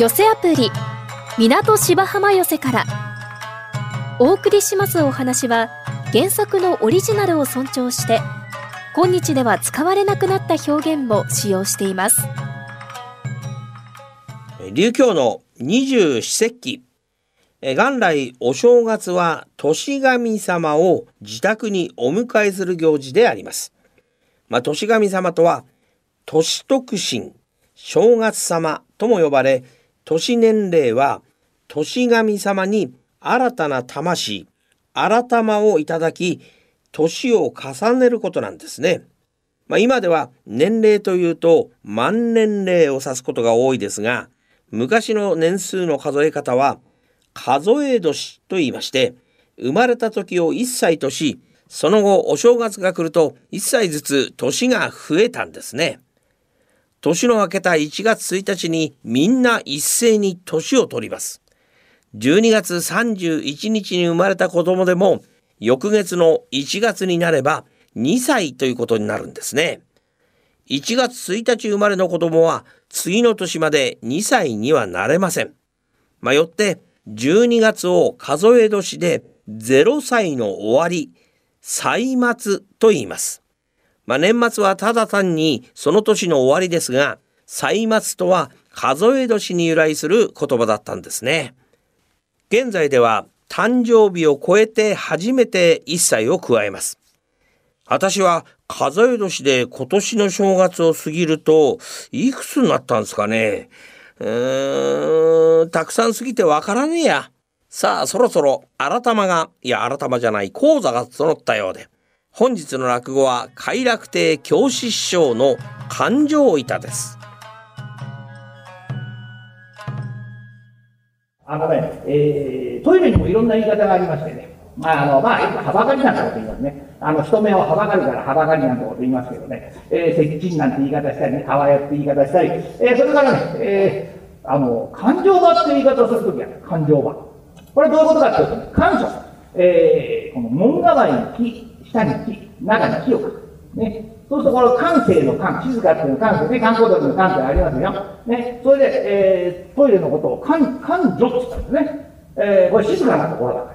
寄せアプリ港芝浜寄せから。お送りしますお話は原作のオリジナルを尊重して今日では使われなくなった表現も使用しています。琉教の二十四節気。元来お正月は年神様を自宅にお迎えする行事であります。まあ、年神様とは年徳神、正月様とも呼ばれ、年年齢は年神様に新たな魂、新玉をいただき、年を重ねることなんですね。まあ、今では年齢というと万年齢を指すことが多いですが、昔の年数の数え方は数え年と言いまして生まれた時を1歳としその後お正月が来ると1歳ずつ年が増えたんですね。年の明けた1月1日にみんな一斉に年を取ります。12月31日に生まれた子供でも翌月の1月になれば2歳ということになるんですね。1月1日生まれの子供は次の年まで2歳にはなれません。まあ、よって12月を数え年で0歳の終わり、歳末と言います。まあ、年末はただ単にその年の終わりですが、歳末とは数え年に由来する言葉だったんですね。現在では誕生日を超えて初めて1歳を加えます。私は数え年で今年の正月を過ぎるといくつになったんですかねうーん、たくさん過ぎてわからねえや。さあ、そろそろ、改まが、いや、改まじゃない、講座が整ったようで。本日の落語は、快楽亭教師師匠の感情板です。あのね、えー、トイレにもいろんな言い方がありましてね。まあ、あの、まあ、よくはばかりなんてこと言いますね。あの、人目をはばかるからはばかりなんてこと言いますけどね。えー、接近なんて言い方したりね、かわやって言い方したり。えー、それからね、えー、あの、感情場って言い方をするときは、感情場。これどういうことかっていうと、ね、感謝。えー、この門構えに下に木、中に木を書く。ね。そうするとこの感性の感、静かっていうの感性ね、観光鳥の感性ありますよ。ね。それで、えー、トイレのことを感、感情って言ったんですね。えー、これ静かなところだか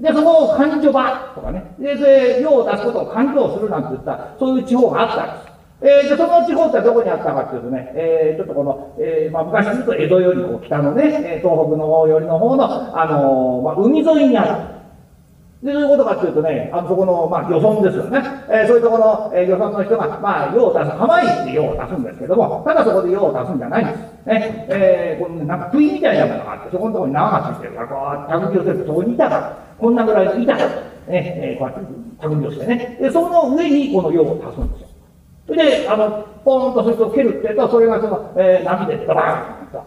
ら。で、そこを感情場とかね。で、それ、用を出すことを感情するなんて言った、そういう地方があったんです。えー、で、その地方ってどこにあったかっていうとね、えー、ちょっとこの、えー、まあ、昔言うと江戸よりこう北のね、東北の方よりの方の、あのまあ、海沿いにある。で、どういうことかっていうとね、あの、そこの、まあ、漁村ですよね。えー、そういうところの、えー、漁村の人が、まあ、用を出す、浜井って用を出すんですけども、ただそこで用を出すんじゃないんです。ね、えー、この、なんか杭みたいなものがあって、そこのところに縄がついてるから、こう、手口をするとそこにいた、こんなぐらいの板、ね、えー、こうやって手組みをしてね。で、その上にこの用を足すんですよ。それで、あの、ポーンとそれと蹴るって言うと、それがその、えー、波でドバーンと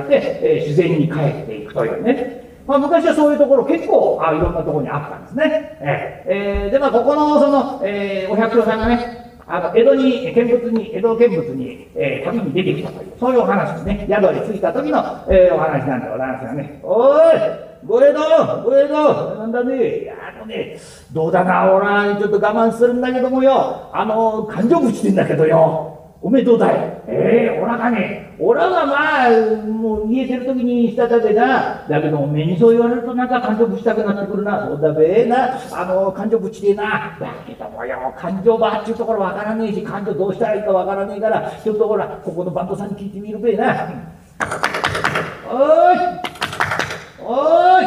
現れて、えー、自然に帰っていくというね。まあ、昔はそういうところ結構あいろんなところにあったんですね。えー、で、まあ、ここのその、えー、お百姓さんがね、あの、江戸に、見物に、江戸見物に、えー、旅に出てきたという、そういうお話ですね。宿に着いた時の、えー、お話なんでございますがね。おいご江戸ご江戸なんだね。いや、あのね、どうだな、俺はちょっと我慢するんだけどもよ。あの、感情ぶちてんだけどよ。おめでとうだい？ええー、おらがね、おらがまあ、もう家出るときにしたたでな、だけど目にそう言われるとなんか感情ぶちたくなってくるな。そうだべえな、あの、感情ぶちてえな。だけどもよ、感情ばっちゅうところわからねえし、感情どうしたらいいかわからねえから、ちょっとほら、ここのバンドさんに聞いてみるべえな。おいおい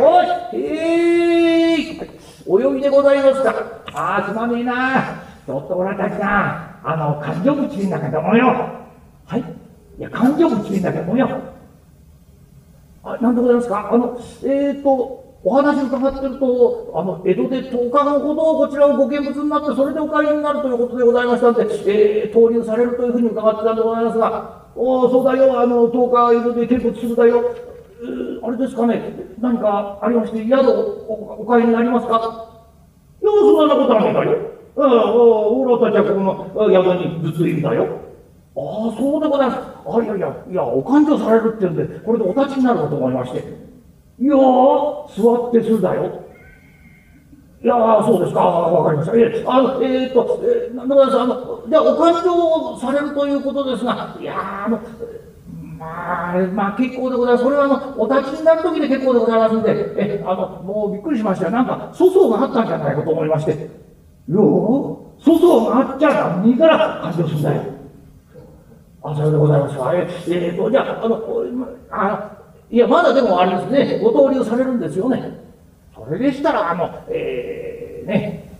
おいへいお呼びでございますか。ああ、すまねえな。ちょっとおらたちな。あの、感情口んだけどもよ。はいいや、感情口んだけどもよ。あ、なんでございますか？あの、えっ、ー、と、お話伺ってると、あの、江戸で10日間ほどこちらをご見物になって、それでお帰りになるということでございましたんで、えー、投入されるというふうに伺ってたんでございますが、おお、そうだよ、あの、10日江戸で見物するだよ。えー、あれですかね、何かありまして、宿おお帰りになりますか？いや、そんなことはないだよ。うん、おらたちはこの宿に物入だよ。ああ、そうでございます。あ、いやいや、いや、お勘定されるって言うんで、これでお立ちになるかと思いまして。いや、座ってするだよ。いやー、そうですか。わかりました。えあの、えー、っと、えー、なんでございます。あの、じゃ、お勘定をされるということですが、いや、あの、まあ、まあ結構でございます。それはあの、お立ちになる時で結構でございますんで、え、あの、もうびっくりしましたよ。なんか、粗相があったんじゃないかと思いまして。よう、粗相があっちゃ何から感情するんだよ。あ、さようでございますか。え、えー、と、じゃあ、あの、あ、いや、まだでもあれですね、ご登竜されるんですよね。それでしたら、あの、えー、ね、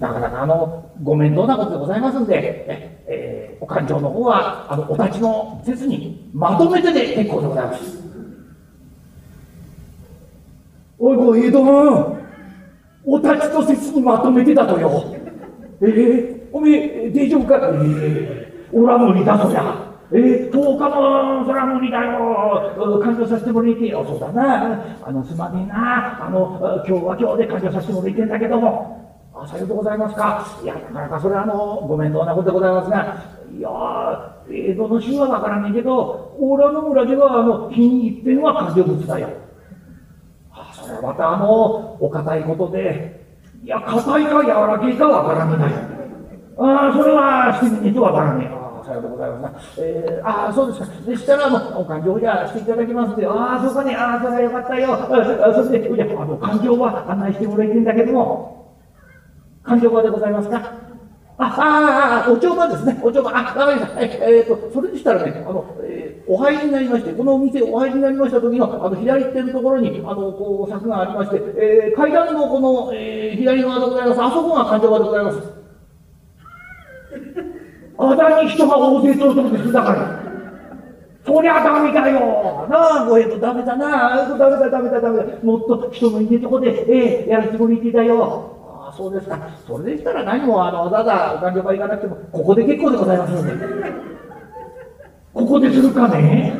なかなかあの、ご面倒なことでございますんで、え、えー、お勘定の方は、あの、お立ちの説にまとめてで結構でございます。おい、こい、江戸君、お立ちと説にまとめてだとよ。えー、おめえ、大丈夫か？えー、おら無理だそりゃ。えー、10日もそら無理だよ。勘定させてもらいてよ。そうだな。あの、すまねえな。あの、今日は今日で勘定させてもらいてんだけども。あ、さようでございますか。いや、なかなかそれはあの、ご面倒なことでございますが、いやー、江戸の州はわからねえけど、オーラの村では、あの、日に一遍は勘定物だよ。あ、それはまたあの、お堅いことで、いや、硬いか柔らけいかわからねえだよ。ああ、それはしてみねえとわからねえ。ああ、さようでございますな。えー、ああ、そうですか。でしたら、あの、お勘定じゃあしていただきますんで、ああ、そうかね。ああ、それはよかったよ。あそして、じゃあ、の、勘定は案内してもらいてんだけども、勘定場でございますか？あ、ああ、お帳場ですね。お帳場。あ、わかりました。えっ、ー、と、それでしたらね、あの、えー、お入りになりまして、このお店お入りになりました時の、あの、左手のところに、あの、こう、柵がありまして、えー、階段のこの、えー、左側でございます。あそこが勘定場でございます。あだに人が大勢とるとこですだから。そりゃダメだよ。なあ、ごへとダメだな。ダメだ、ダメだ、ダメだ。もっと人のいねえとこで、ええー、やらせてもらってだよ。あそうですか。それでしたら何もあのわざわざお勘定場行かなくても、ここで結構でございますので。ここでするかね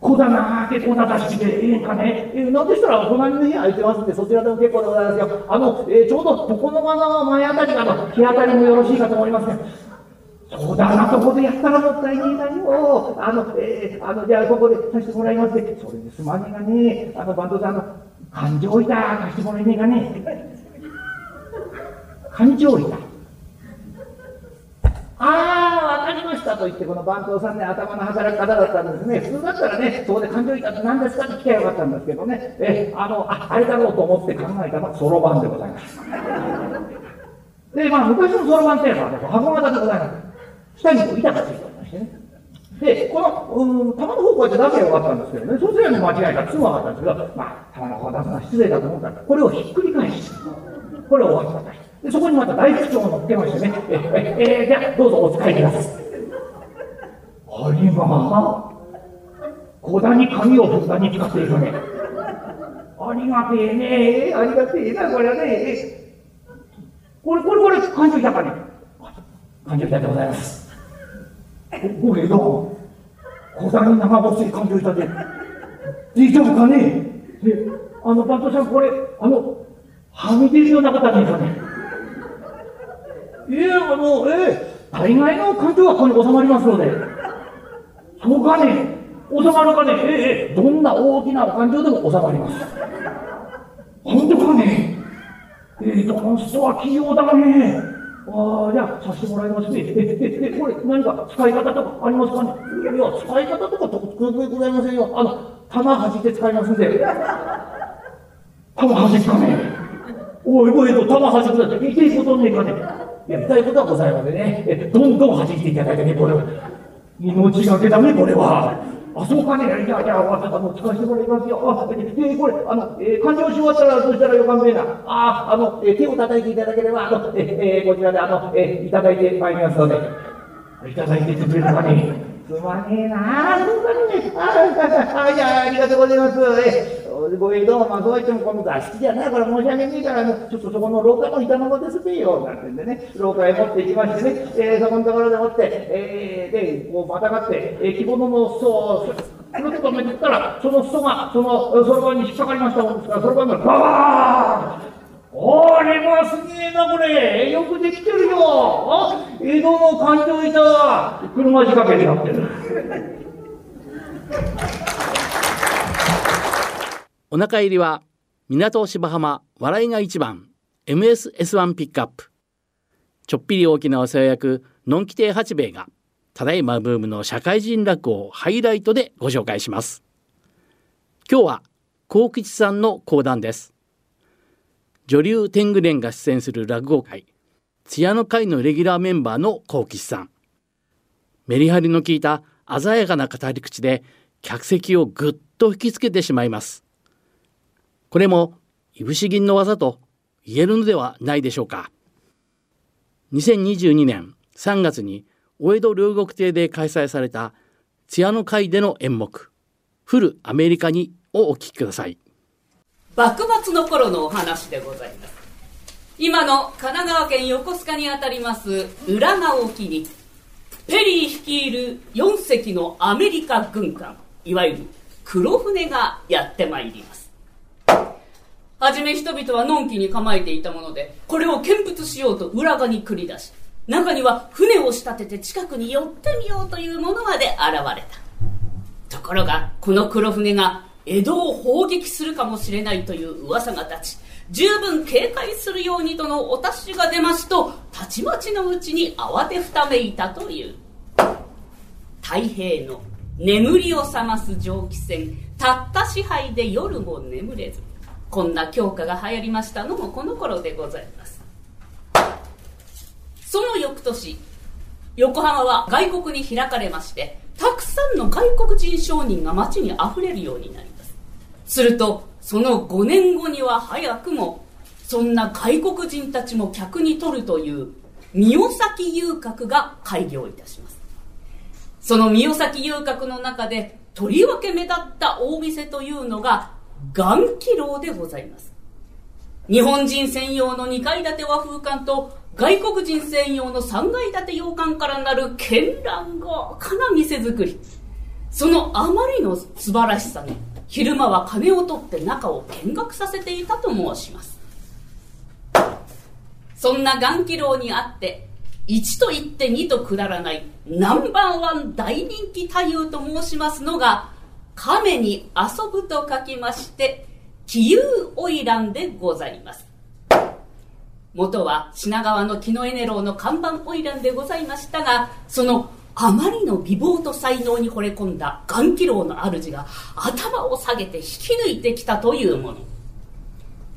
小棚結構な出しでええかねえー、なんでしたら隣の部屋空いてますんで、そちらでも結構でございますよ。あの、えー、ちょうど床の間の前あたりがの日当たりもよろしいかと思いますね。そうだな、とこでやったらもったいねえなよ。あの、えー、あの、じゃあここでさせてもらいますで、それですまねがね、あの、バンドさんの、感情板貸してもらえねえかね。感情板。ああ、わかりましたと言って、この番頭さんね、頭の働き方だったんですね。普通だったらね、そこで感情板って何ですかって聞けばよかったんですけどね、え、あの、あ、あれだろうと思って考えたのがそろばんでございます。で、まあ、昔のそろばんっていうのはね、箱型でございます。下にこう板がついておりましてね。で、この、うん、玉の方こうやって出せばよかったんですけどね、そうすれば間違いなくすぐ分かったんですけど、まあ、玉の方出すのは失礼だと思ったら、これをひっくり返して、これを終わったでそこにまた大口調を乗っけましてね、えええじゃあどうぞお使いください。ありま小田に紙を札に使っているね。ありがてえねえありがてえな、これはね。これ、これ、これ、感情いたかね。感情いたでございます。これだ。小田に長細い感情いたで。大丈夫かね？で、あの、バントさん、これ、あの、はみ出るようなことはないかね？いや、あの、ええ、大概の感情はここに収まりますので。そうかね、収まるかね、ええ、どんな大きな感情でも収まります。本当かね、ええ、どの人は器用だね。ああ、じゃあ、させてもらいますね。え、え、え、これ、何か使い方とかありますかね？いや、使い方とか特別でございませんよ。あの、玉弾いて使いますんで。玉弾くかね？おいおいと、玉弾くだって、いけいことねえかね？やりたいことはございませんね。どんどん弾いていただいてね、これは。命がけだね、これは。あ、そうかね。じゃあ、じゃあ、わざわざ使わせてもらいますよ。あ、えこれ、あの、えー、完了し終わったらどうしたらよかんべえな。あ、あの、えー、手を叩いていただければ、あの、えー、こちらで、あの、えー、いただいてまいりますので。いただいてくれるかね。すまねえなあ、そうかね。あ、あ、じゃあ、ありがとうございます。えごめんどうも、まあ、そう言っても、この座敷じゃないから申し訳ねえから、ちょっとそこの廊下の板の子ですべよ、なんてんでね、廊下へ持って行きましてね、えー、そこのところでもって、えー、で、こう、またがって、えー、着物の裾を、くるっとめてったら、その裾が、その、そろばんに引っかかりましたもんですから、そろばんが、バーンこれはすげえな、これ。よくできてるよ。あ、江戸の環状板は車仕掛けになってる。お腹入りは港芝浜笑いが一番 MSS1 ピックアップ。ちょっぴり大きなお世話役のんき亭八兵衛がただいまブームの社会人落語をハイライトでご紹介します。今日は幸吉さんの講談です。女流天狗連が出演する落語会津屋の会のレギュラーメンバーの幸吉さん。メリハリの効いた鮮やかな語り口で客席をぐっと引きつけてしまいます。これもいぶし銀の技と言えるのではないでしょうか。2022年3月にお江戸両国亭で開催された津屋の会での演目「フルアメリカに」をお聞きください。幕末の頃のお話でございます。今の神奈川県横須賀にあたります浦賀沖にペリー率いる4隻のアメリカ軍艦いわゆる黒船がやってまいります。はじめ人々はのんきに構えていたものでこれを見物しようと浦賀に繰り出し中には船を仕立てて近くに寄ってみようというものまで現れた。ところがこの黒船が江戸を砲撃するかもしれないという噂が立ち十分警戒するようにとのお達しが出ますとたちまちのうちに慌てふためいたという。太平の眠りを覚ます蒸気船たった支配で夜も眠れず。こんな教科が流行りましたのもこの頃でございます。その翌年横浜は外国に開かれましてたくさんの外国人商人が街にあふれるようになります。するとその5年後には早くもそんな外国人たちも客に取るという三尾崎遊郭が開業いたします。その三尾崎遊郭の中でとりわけ目立った大店というのが眼気楼でございます。日本人専用の2階建て和風館と外国人専用の3階建て洋館からなる絢爛豪華な店作り。そのあまりの素晴らしさに昼間は金を取って中を見学させていたと申します。そんな眼気楼にあって1と言って2とくだらないナンバーワン大人気太夫と申しますのが亀に遊ぶと書きまして気遊花魁でございます。元は品川の木のエネ楼の看板花魁でございましたがそのあまりの美貌と才能に惚れ込んだ眼気楼の主が頭を下げて引き抜いてきたというもの。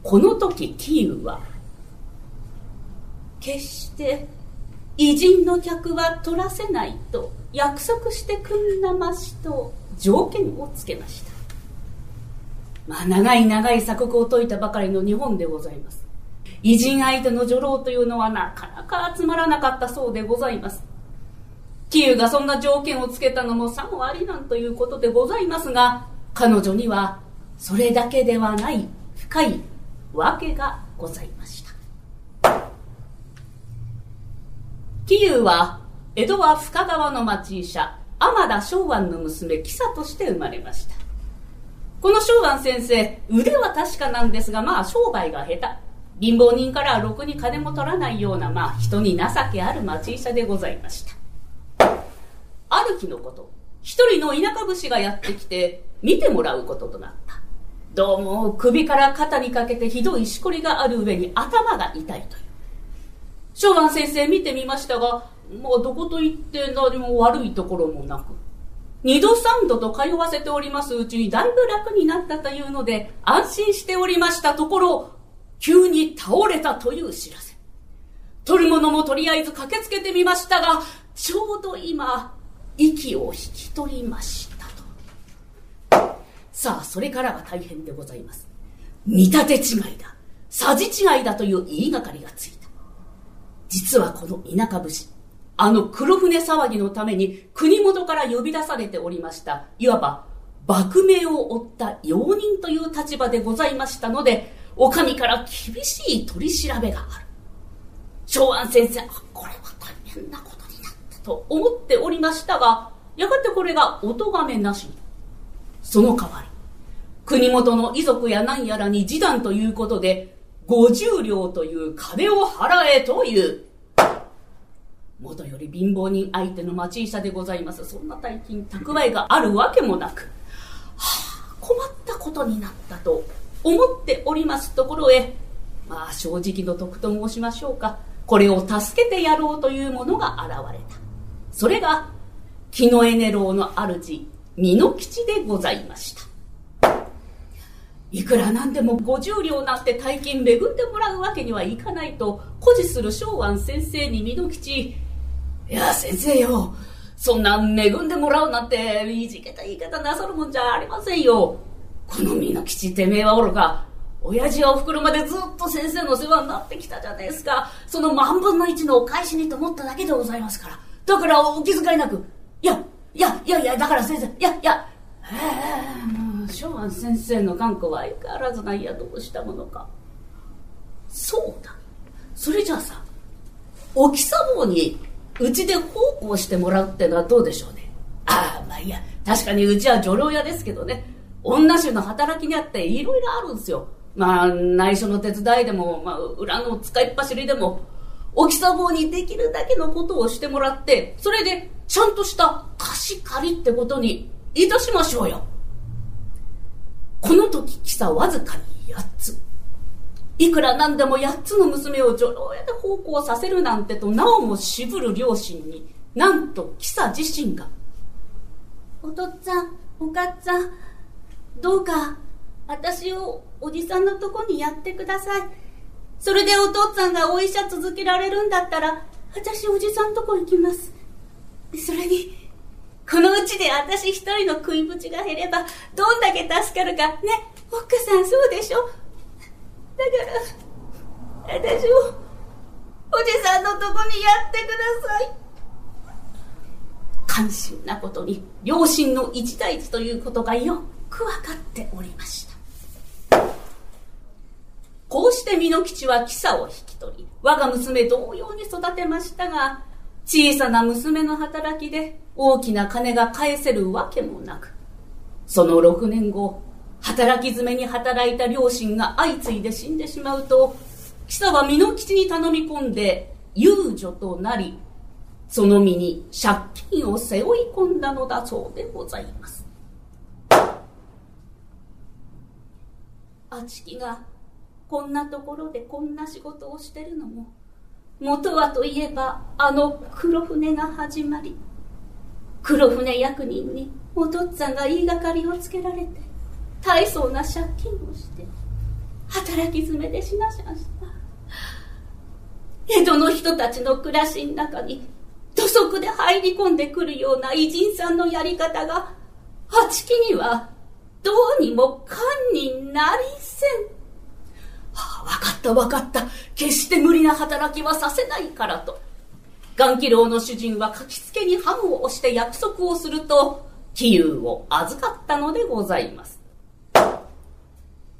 この時キーウは決して偉人の客は取らせないと約束してくんなましと条件をつけました。まあ長い長い鎖国を解いたばかりの日本でございます。偉人相手の女郎というのはなかなか集まらなかったそうでございます。キーウがそんな条件をつけたのもさもありなんということでございますが彼女にはそれだけではない深い訳がございました。キーウは江戸は深川の町医者。天田昭安の娘キサとして生まれました。この昭安先生腕は確かなんですがまあ商売が下手。貧乏人からはろくに金も取らないようなまあ人に情けある町医者でございました。ある日のこと一人の田舎武士がやってきて見てもらうこととなった。どうも首から肩にかけてひどいしこりがある上に頭が痛いという。昭安先生見てみましたがもうどこと言って何も悪いところもなく。二度三度と通わせておりますうちにだいぶ楽になったというので安心しておりましたところ急に倒れたという知らせ。取るものもとりあえず駆けつけてみましたがちょうど今息を引き取りましたと。さあそれからが大変でございます。見立て違いだ。さじ違いだという言いがかりがついた。実はこの田舎武士あの黒船騒ぎのために国元から呼び出されておりましたいわば幕命を負った用人という立場でございましたのでお上から厳しい取り調べがある。昭安先生これは大変なことになったと思っておりましたがやがてこれがお咎めなしに。その代わり国元の遺族や何やらに示談ということで50両という金を払えという元より貧乏人相手の町医者でございます。そんな大金蓄えがあるわけもなく、はあ、困ったことになったと思っておりますところへまあ正直の得と申しましょうか。これを助けてやろうというものが現れた。それが木のエネ楼の主、美濃吉でございました。いくらなんでも50両なんて大金恵んでもらうわけにはいかないと誇示する昭安先生に美濃吉、いや先生よ、そんな恵んでもらうなんていじけた言い方なさるもんじゃありませんよ。この美濃吉てめえはおろか、親父やお袋までずっと先生の世話になってきたじゃないですか。その万分の一のお返しにと思っただけでございますから。だからお気遣いなく。いや、いや、いやいや、だから先生、いや、いや、ええもう、昭和先生の頑固は相変わらずないやどうしたものか。そうだ。それじゃあさ、おきさ坊にうちで奉公してもらうってのはどうでしょうね。ああ、まあいいや、確かにうちは女郎屋ですけどね、女衆の働きにあっていろいろあるんですよ。まあ、内緒の手伝いでも、まあ、裏の使いっ走りでも、おきさ坊にできるだけのことをしてもらって、それで、ちゃんとした貸し借りってことにいたしましょうよ。この時、キサわずかに8つ。いくらなんでも8つの娘を女郎屋で奉公させるなんてと、なおも渋る両親に、なんとキサ自身が、お父っつぁん、お母さん、どうか、私をおじさんのとこにやってください。それでお父さんがお医者続けられるんだったら、私おじさんとこ行きます。それに、このうちで私一人の食いぶちが減れば、どんだけ助かるか、ね、奥さんそうでしょ？だから、私を、おじさんのとこにやってください。関心なことに、両親の一大事ということがよくわかっておりました。こうして美濃吉はキサを引き取り、我が娘同様に育てましたが、小さな娘の働きで大きな金が返せるわけもなく、その6年後、働き詰めに働いた両親が相次いで死んでしまうと、キサは美濃吉に頼み込んで遊女となり、その身に借金を背負い込んだのだそうでございます。あちきがこんなところでこんな仕事をしてるのも元はといえばあの黒船が始まり黒船役人にお父っつぁんが言いがかりをつけられて大層な借金をして働き詰めでしなしゃんした江戸の人たちの暮らしの中に土足で入り込んでくるような偉人さんのやり方が八木にはどうにも堪になりせんはあ、分かった分かった。決して無理な働きはさせないからと。眼気楼の主人は書きつけにハムを押して約束をすると、杞憂を預かったのでございます。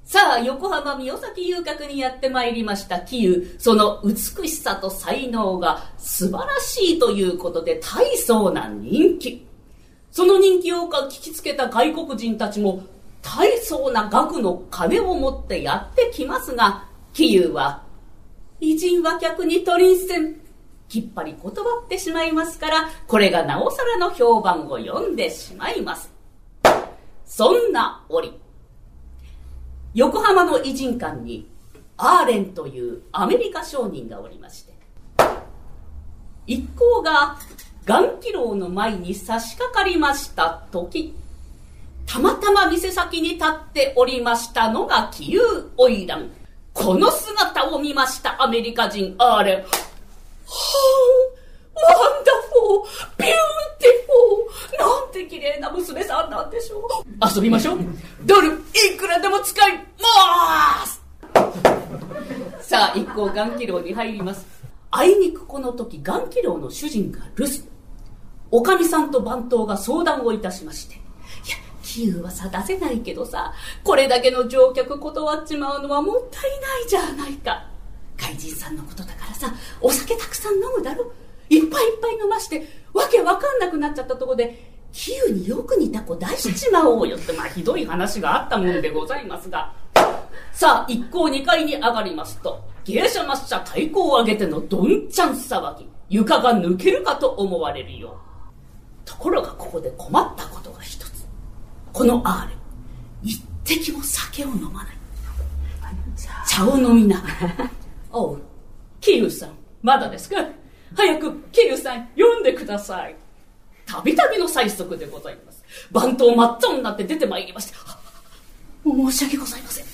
さあ、横浜宮崎遊郭にやってまいりました杞憂。その美しさと才能が素晴らしいということで大層な人気。その人気をか聞きつけた外国人たちも大層な額の金を持ってやってきますが、杞憂は、偉人は客に取りんせん。きっぱり断ってしまいますから、これがなおさらの評判を読んでしまいます。そんな折、横浜の偉人館に、アーレンというアメリカ商人がおりまして、一行が岩亀楼の前に差し掛かりました時、たまたま店先に立っておりましたのがキユーオイラン。この姿を見ましたアメリカ人アーレン。はあ、 wonderful、beautiful、なんて綺麗な娘さんなんでしょう。遊びましょう。ドル、いくらでも使いますさあ、一行眼気楼に入ります。あいにくこの時、眼気楼の主人が留守。おかみさんと番頭が相談をいたしまして、比喩はさ出せないけどさこれだけの乗客断っちまうのはもったいないじゃないか怪人さんのことだからさお酒たくさん飲むだろいっぱいいっぱい飲ましてわけわかんなくなっちゃったとこで比喩によく似た子出しちまおうよってまあひどい話があったもんでございますが。さあ一行2階に上がりますと芸者抹茶太鼓を上げてのどんちゃん騒ぎ床が抜けるかと思われるよところがここで困ったことが一つ。このアーレ一滴も酒を飲まない。茶を飲みながら「おうキユさんまだですか？早くキユさん読んでください」たびたびの催促でございます。番頭真っ青になって出てまいりまして、申し訳ございません。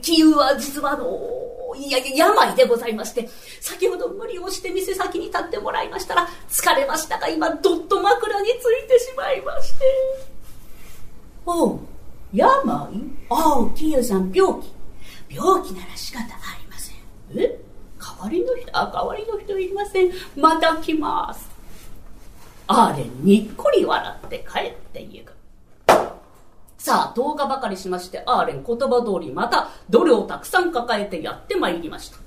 気憂は実はあの、いや、病でございまして、先ほど無理をして店先に立ってもらいましたら、疲れましたが、今、どっと枕についてしまいまして。おう、病？ああ、キユさん、病気。病気なら仕方ありません。え代わりの人、あ、代わりの人いません。また来ます。アーレン、にっこり笑って帰っていく。さあ、10日ばかりしまして、アーレン言葉通りまたドルをたくさん抱えてやってまいりました。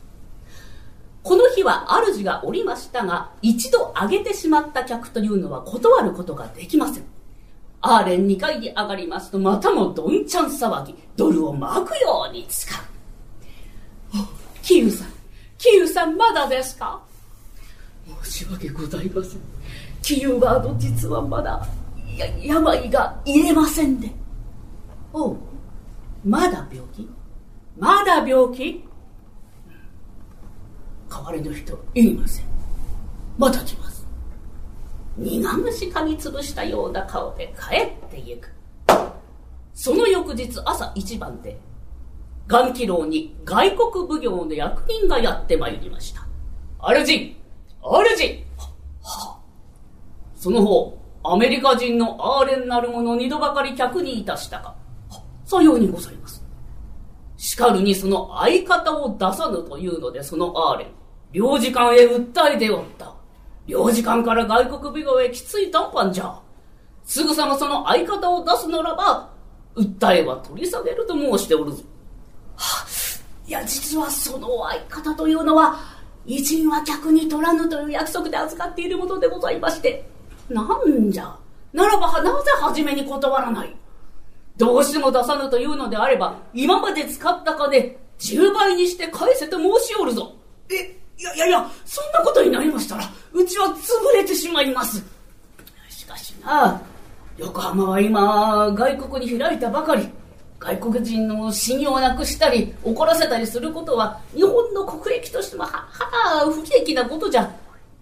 この日は主がおりましたが、一度上げてしまった客というのは断ることができません。アーレン2階に上がりますと、またもどんちゃん騒ぎ、ドルを巻くように使う。キユさん、キユさんまだですか？申し訳ございません。キユは実はまだ、や、病が癒えませんで。おう、まだ病気？まだ病気？代わりの人いません。また来ます。苦虫噛みつぶしたような顔で帰ってゆく。その翌日朝一番で、岩気楼に外国奉行の役人がやってまいりました。主主は、はその方、アメリカ人のアーレンなる者二度ばかり客にいたしたか。さようにございます。しかるにその相方を出さぬというので、そのアーレン、領事館へ訴えておった。領事館から外国美容へきつい談判じゃ。すぐさまその相方を出すならば、訴えは取り下げると申しておるぞ。はあ、いや、実はその相方というのは、偉人は客に取らぬという約束で預かっているものでございまして、なんじゃ。ならば、なぜ初めに断らないどうしても出さぬというのであれば、今まで使った金、10倍にして返せと申しおるぞ。え、いやいやいや、そんなことになりましたら、うちは潰れてしまいます。しかしな、横浜は今、外国に開いたばかり。外国人の信用をなくしたり、怒らせたりすることは、日本の国益としてもは、は不利益なことじゃ。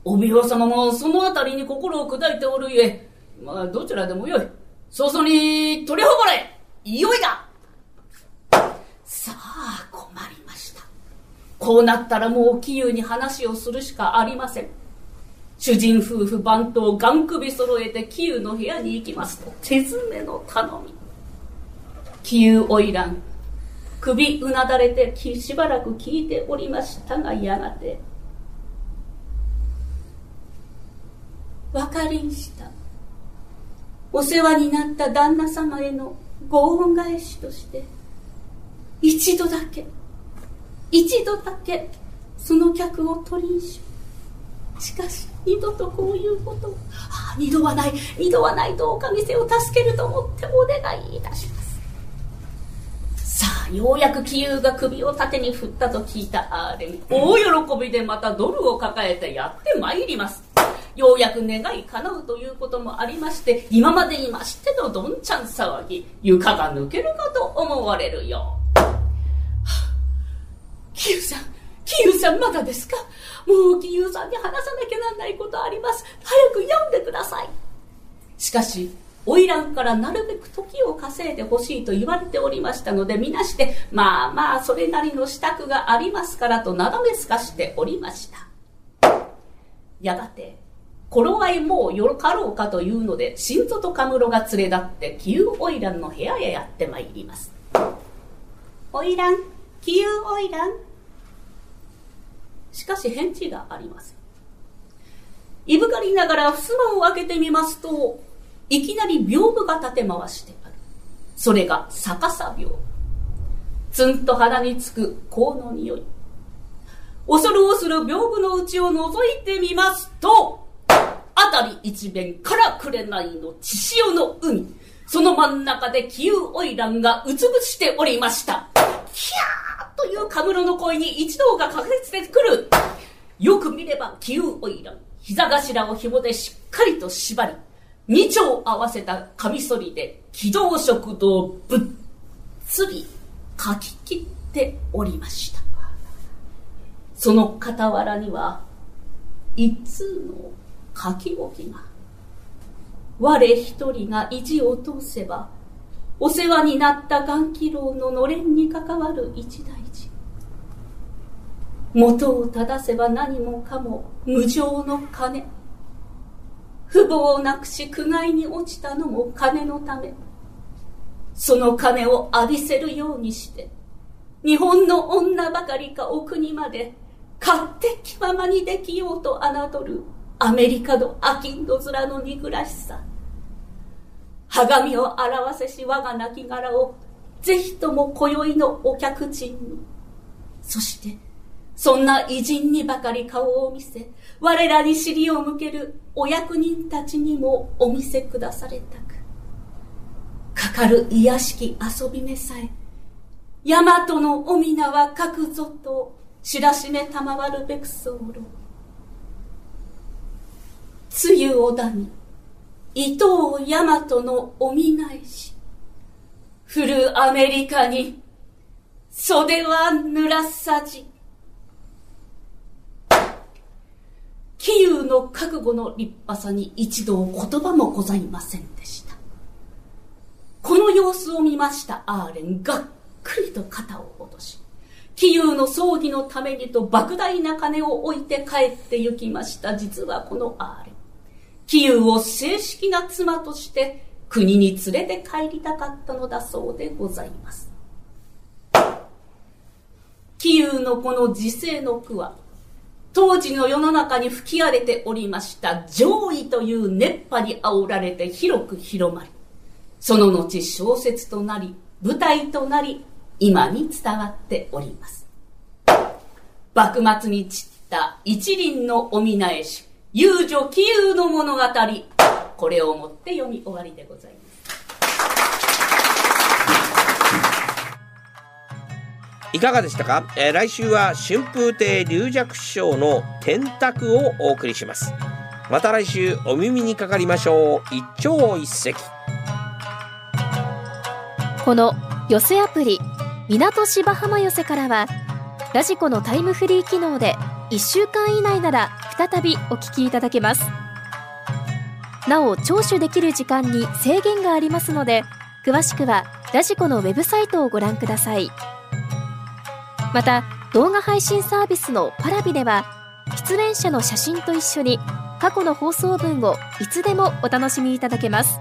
お美容様もそのあたりに心を砕いておるゆえ、まあ、どちらでもよい。早々に取りほぼれいよいださあ、困りました。こうなったらもう杞憂に話をするしかありません。主人夫婦番頭、がん首揃えて杞憂の部屋に行きますと、手詰めの頼み。杞憂花魁、首うなだれてしばらく聞いておりましたが、やがて、分かりんした。お世話になった旦那様へのご恩返しとして一度だけ一度だけその客を取りんししかし二度とこういうことを、ああ、二度はない二度はないとおかみせを助けると思ってお願いいたしようやく杞憂が首を縦に振ったと聞いたアーレン大喜びでまたドルを抱えてやってまいりますようやく願い叶うということもありまして、今までいましてのどんちゃん騒ぎ、床が抜けるかと思われるよ。キユさん、キユさんまだですか？もうキユさんに話さなきゃなんないことあります。早く読んでください。しかし、花魁からなるべく時を稼いでほしいと言われておりましたので、みなして、まあまあ、それなりの支度がありますからとなだめすかしておりました。やがて、頃合いもうよかろうかというので、新祖とカムロが連れ立って、キユ花魁の部屋へやってまいります。花魁、キユ花魁。しかし返事がありません。いぶかりながら襖を開けてみますと、いきなり屏風が立て回してある。それが逆さ屏風。ツンと鼻につく香の匂い。恐る恐る屏風の内を覗いてみますと、辺り一面からくれないの血潮の海。その真ん中でキユオイランがうつぶしておりました。キャーというカムロの声に一同が駆けつけてくる。よく見ればキユオイラン、膝頭を紐でしっかりと縛り、二丁合わせたカミソリで機動食堂ぶっつりかき切っておりました。その傍らには、一通の書き置きが我一人が意地を通せばお世話になった眼気楼ののれんに関わる一大事元を正せば何もかも無情の金父母をなくし苦界に落ちたのも金のため。その金を浴びせるようにして日本の女ばかりかお国まで勝手気ままにできようと侮るアメリカの商人面の憎らしさ。鏡を表せし我が亡骸をぜひとも今宵のお客人に。そしてそんな偉人にばかり顔を見せ我らに尻を向けるお役人たちにもお見せくだされたくかかる癒しき遊び目さえ大和のお皆は書くぞと知らしめ賜るべく候梅雨をだみ伊藤大和のお見返し古アメリカに袖は濡らさじ。杞憂の覚悟の立派さに一度言葉もございませんでした。この様子を見ましたアーレンがっくりと肩を落とし杞憂の葬儀のためにと莫大な金を置いて帰って行きました。実はこのアーレン杞憂を正式な妻として国に連れて帰りたかったのだそうでございます。杞憂のこの時世の句は当時の世の中に吹き荒れておりました上位という熱波に煽られて広く広まりその後小説となり舞台となり今に伝わっております。幕末に散った一輪のおみなえし遊女杞憂の物語これをもって読み終わりでございます。いかがでしたか、えー、来週は春風亭龍尺師匠の天卓をお送りします。また来週お耳にかかりましょう。一朝一夕。この寄せアプリ港芝浜寄せからはラジコのタイムフリー機能で1週間以内なら再びお聞きいただけます。なお聴取できる時間に制限がありますので詳しくはラジコのウェブサイトをご覧ください。また動画配信サービスのパラビでは出演者の写真と一緒に過去の放送文をいつでもお楽しみいただけます。